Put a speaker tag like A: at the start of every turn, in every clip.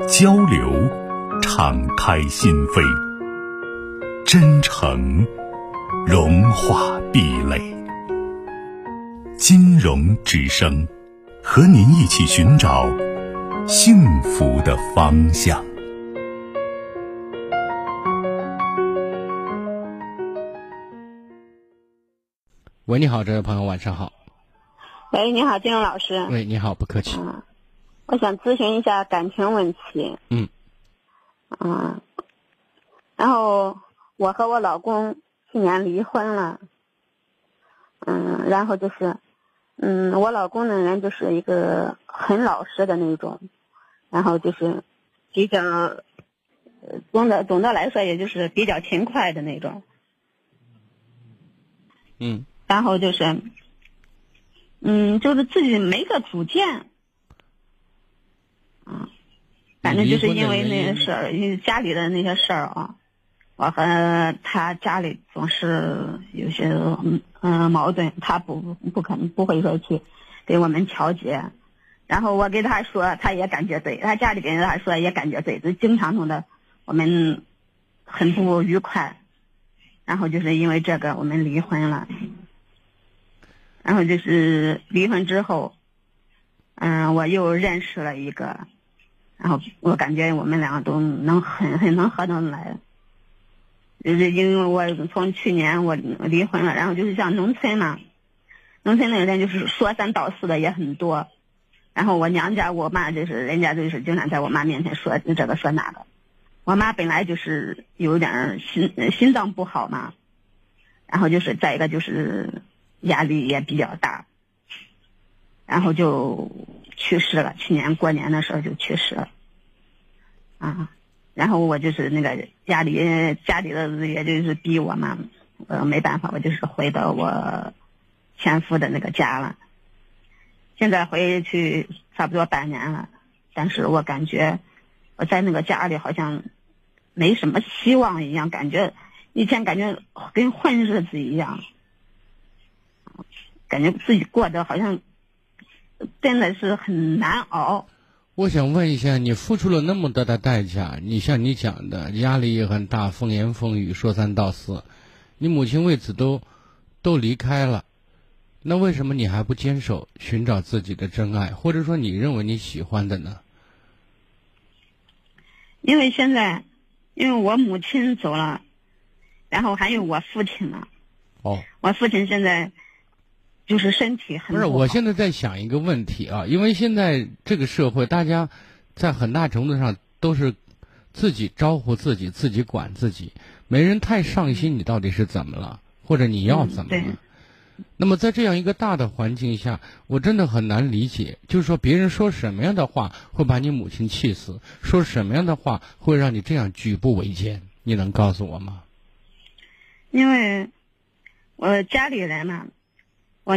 A: 交流，敞开心扉；真诚，融化壁垒。金融之声，和您一起寻找幸福的方向。
B: 喂，你好，这位朋友，晚上好。
C: 喂，你好，金融老师。
B: 喂，你好，不客气。
C: 我想咨询一下感情问题。
B: 嗯。
C: 嗯。然后我和我老公去年离婚了。嗯，然后就是，嗯，我老公的人就是一个很老实的那种，然后就是比较，总的总的来说，也就是比较勤快的那种。
B: 嗯。
C: 然后就是，嗯，就是自己没个主见。嗯，反正就是因为那个事儿，因为家里的那些事儿啊，我和他家里总是有些嗯嗯矛盾，他不不可能不会说去给我们调解，然后我给他说，他也感觉对，他家里边人他说也感觉对，就经常弄得我们很不愉快，然后就是因为这个我们离婚了，然后就是离婚之后，嗯，我又认识了一个。然后我感觉我们两个都能很很能合得来，就是因为我从去年我离婚了，然后就是像农村嘛，农村那人就是说三道四的也很多，然后我娘家我妈就是人家就是经常在我妈面前说这个说那个，我妈本来就是有点心心脏不好嘛，然后就是再一个就是压力也比较大，然后就。去世了，去年过年的时候就去世了，啊，然后我就是那个家里家里的也就是逼我嘛，呃没办法，我就是回到我前夫的那个家了。现在回去差不多半年了，但是我感觉我在那个家里好像没什么希望一样，感觉以前感觉跟混日子一样，感觉自己过得好像。真的是很难熬。
B: 我想问一下，你付出了那么大的代价，你像你讲的压力也很大，风言风语，说三道四，你母亲为此都都离开了，那为什么你还不坚守，寻找自己的真爱，或者说你认为你喜欢的呢？
C: 因为现在，因为我母亲走了，然后还有我父亲呢。
B: 哦。
C: 我父亲现在。就是身体很
B: 不是，我现在在想一个问题啊，因为现在这个社会，大家在很大程度上都是自己招呼自己，自己管自己，没人太上心你到底是怎么了，或者你要怎么了。那么在这样一个大的环境下，我真的很难理解，就是说别人说什么样的话会把你母亲气死，说什么样的话会让你这样举步维艰，你能告诉我吗？
C: 因为我家里人嘛。我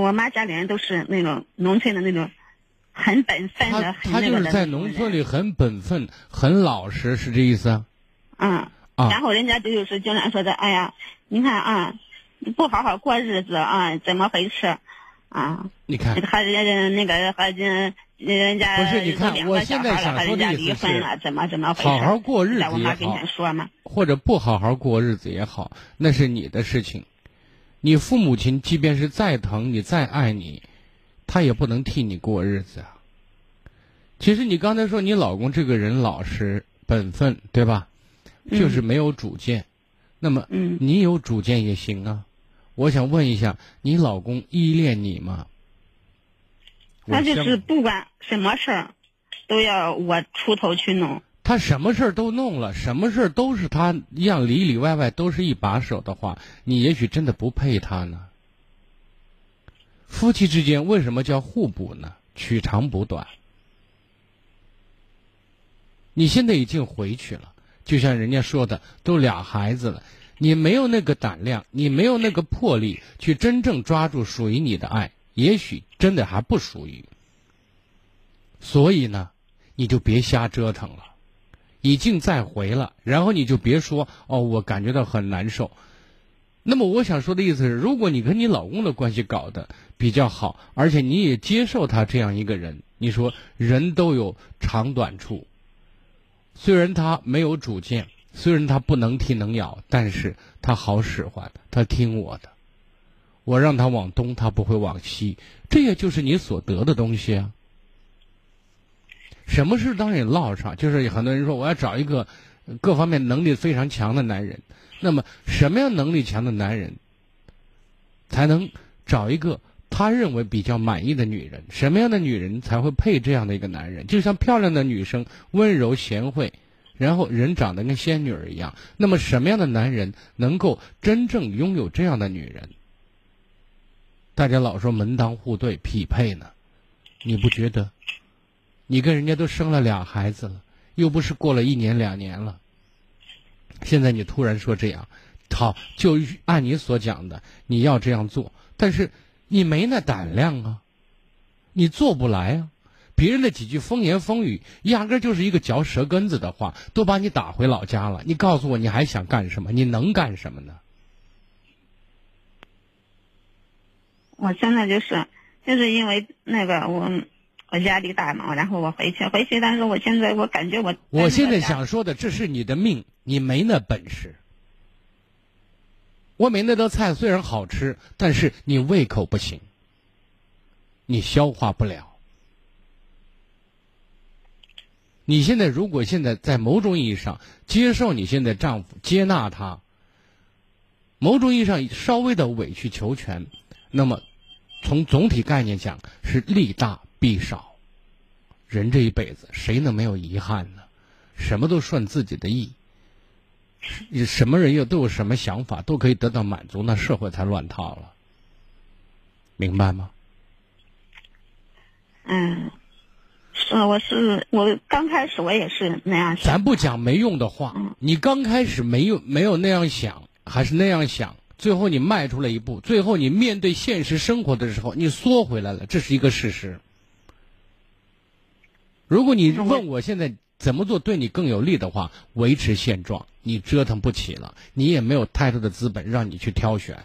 C: 我妈家里人都是那种农村的那种，很本分的，很
B: 那个的。他就是在农村里很本分、很老实，是这意思？
C: 嗯。啊。然后人家就是经常说的，哎呀，你看啊，不好好过日子啊，怎么回事？啊。
B: 你看。
C: 和人家那个和人人家
B: 不是你看，我现在想说的
C: 意思是，
B: 怎
C: 么怎么回
B: 事？好好过日子
C: 也好，
B: 或者不好好过日子也好，那是你的事情。你父母亲即便是再疼你再爱你，他也不能替你过日子啊。其实你刚才说你老公这个人老实本分，对吧？就是没有主见。那么，你有主见也行啊。我想问一下，你老公依恋你吗？
C: 他就是不管什么事儿，都要我出头去弄。
B: 他什么事儿都弄了，什么事儿都是他一样里里外外都是一把手的话，你也许真的不配他呢。夫妻之间为什么叫互补呢？取长补短。你现在已经回去了，就像人家说的，都俩孩子了，你没有那个胆量，你没有那个魄力去真正抓住属于你的爱，也许真的还不属于。所以呢，你就别瞎折腾了，已经再回了，然后你就别说哦，我感觉到很难受。那么我想说的意思是，如果你跟你老公的关系搞得比较好，而且你也接受他这样一个人，你说人都有长短处。虽然他没有主见，虽然他不能踢能咬，但是他好使唤，他听我的。我让他往东，他不会往西，这也就是你所得的东西啊。什么事当你落上，就是很多人说我要找一个各方面能力非常强的男人。那么，什么样能力强的男人才能找一个他认为比较满意的女人？什么样的女人才会配这样的一个男人？就像漂亮的女生，温柔贤惠，然后人长得跟仙女儿一样。那么，什么样的男人能够真正拥有这样的女人？大家老说门当户对匹配呢，你不觉得？你跟人家都生了俩孩子了，又不是过了一年两年了。现在你突然说这样，好，就按你所讲的，你要这样做，但是你没那胆量啊，你做不来啊。别人的几句风言风语，压根就是一个嚼舌根子的话，都把你打回老家了。你告诉我，你还想干什么？你能干什么呢？
C: 我现在就是，就是因为那个我。我压力大嘛，然后我回去回去，但是我现在我感觉我
B: 我现在想说的，这是你的命，你没那本事。我没那道菜虽然好吃，但是你胃口不行，你消化不了。你现在如果现在在某种意义上接受你现在丈夫，接纳他，某种意义上稍微的委曲求全，那么从总体概念讲是利大。必少，人这一辈子谁能没有遗憾呢？什么都顺自己的意，什么人又都有什么想法，都可以得到满足，那社会才乱套了。明白吗？
C: 嗯，是，我是我刚开始我也是那样想。
B: 咱不讲没用的话，你刚开始没有没有那样想，还是那样想，最后你迈出了一步，最后你面对现实生活的时候，你缩回来了，这是一个事实。如果你问我现在怎么做对你更有利的话，维持现状，你折腾不起了，你也没有太多的资本让你去挑选。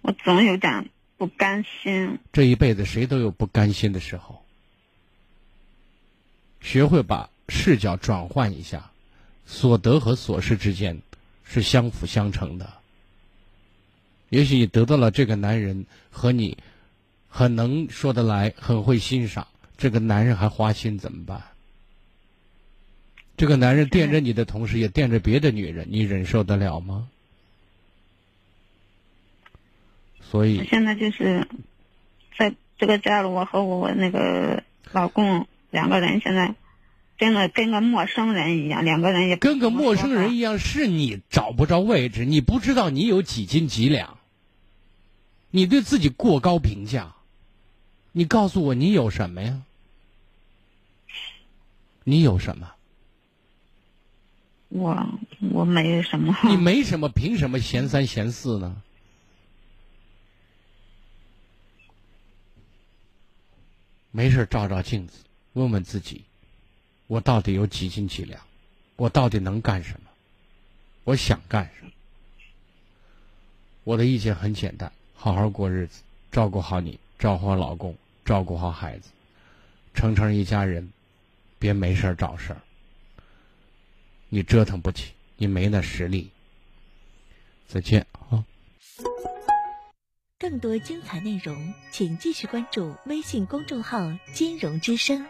C: 我总有点不甘心。
B: 这一辈子谁都有不甘心的时候，学会把视角转换一下，所得和所失之间是相辅相成的。也许你得到了这个男人和你。很能说得来，很会欣赏。这个男人还花心怎么办？这个男人惦着你的同时，也惦着别的女人，你忍受得了吗？所以
C: 现在就是在这个家里，我和我那个老公两个人现在真的跟个陌生人一样，两个人也
B: 跟个陌生人一样。是你找不着位置，你不知道你有几斤几两，你对自己过高评价。你告诉我，你有什么呀？你有什么？
C: 我我没什么。
B: 你没什么，凭什么嫌三嫌四呢？没事，照照镜子，问问自己，我到底有几斤几两？我到底能干什么？我想干什么？我的意见很简单：好好过日子，照顾好你，照顾好老公。照顾好孩子，成成一家人，别没事找事儿。你折腾不起，你没那实力。再见啊！
D: 更多精彩内容，请继续关注微信公众号“金融之声”。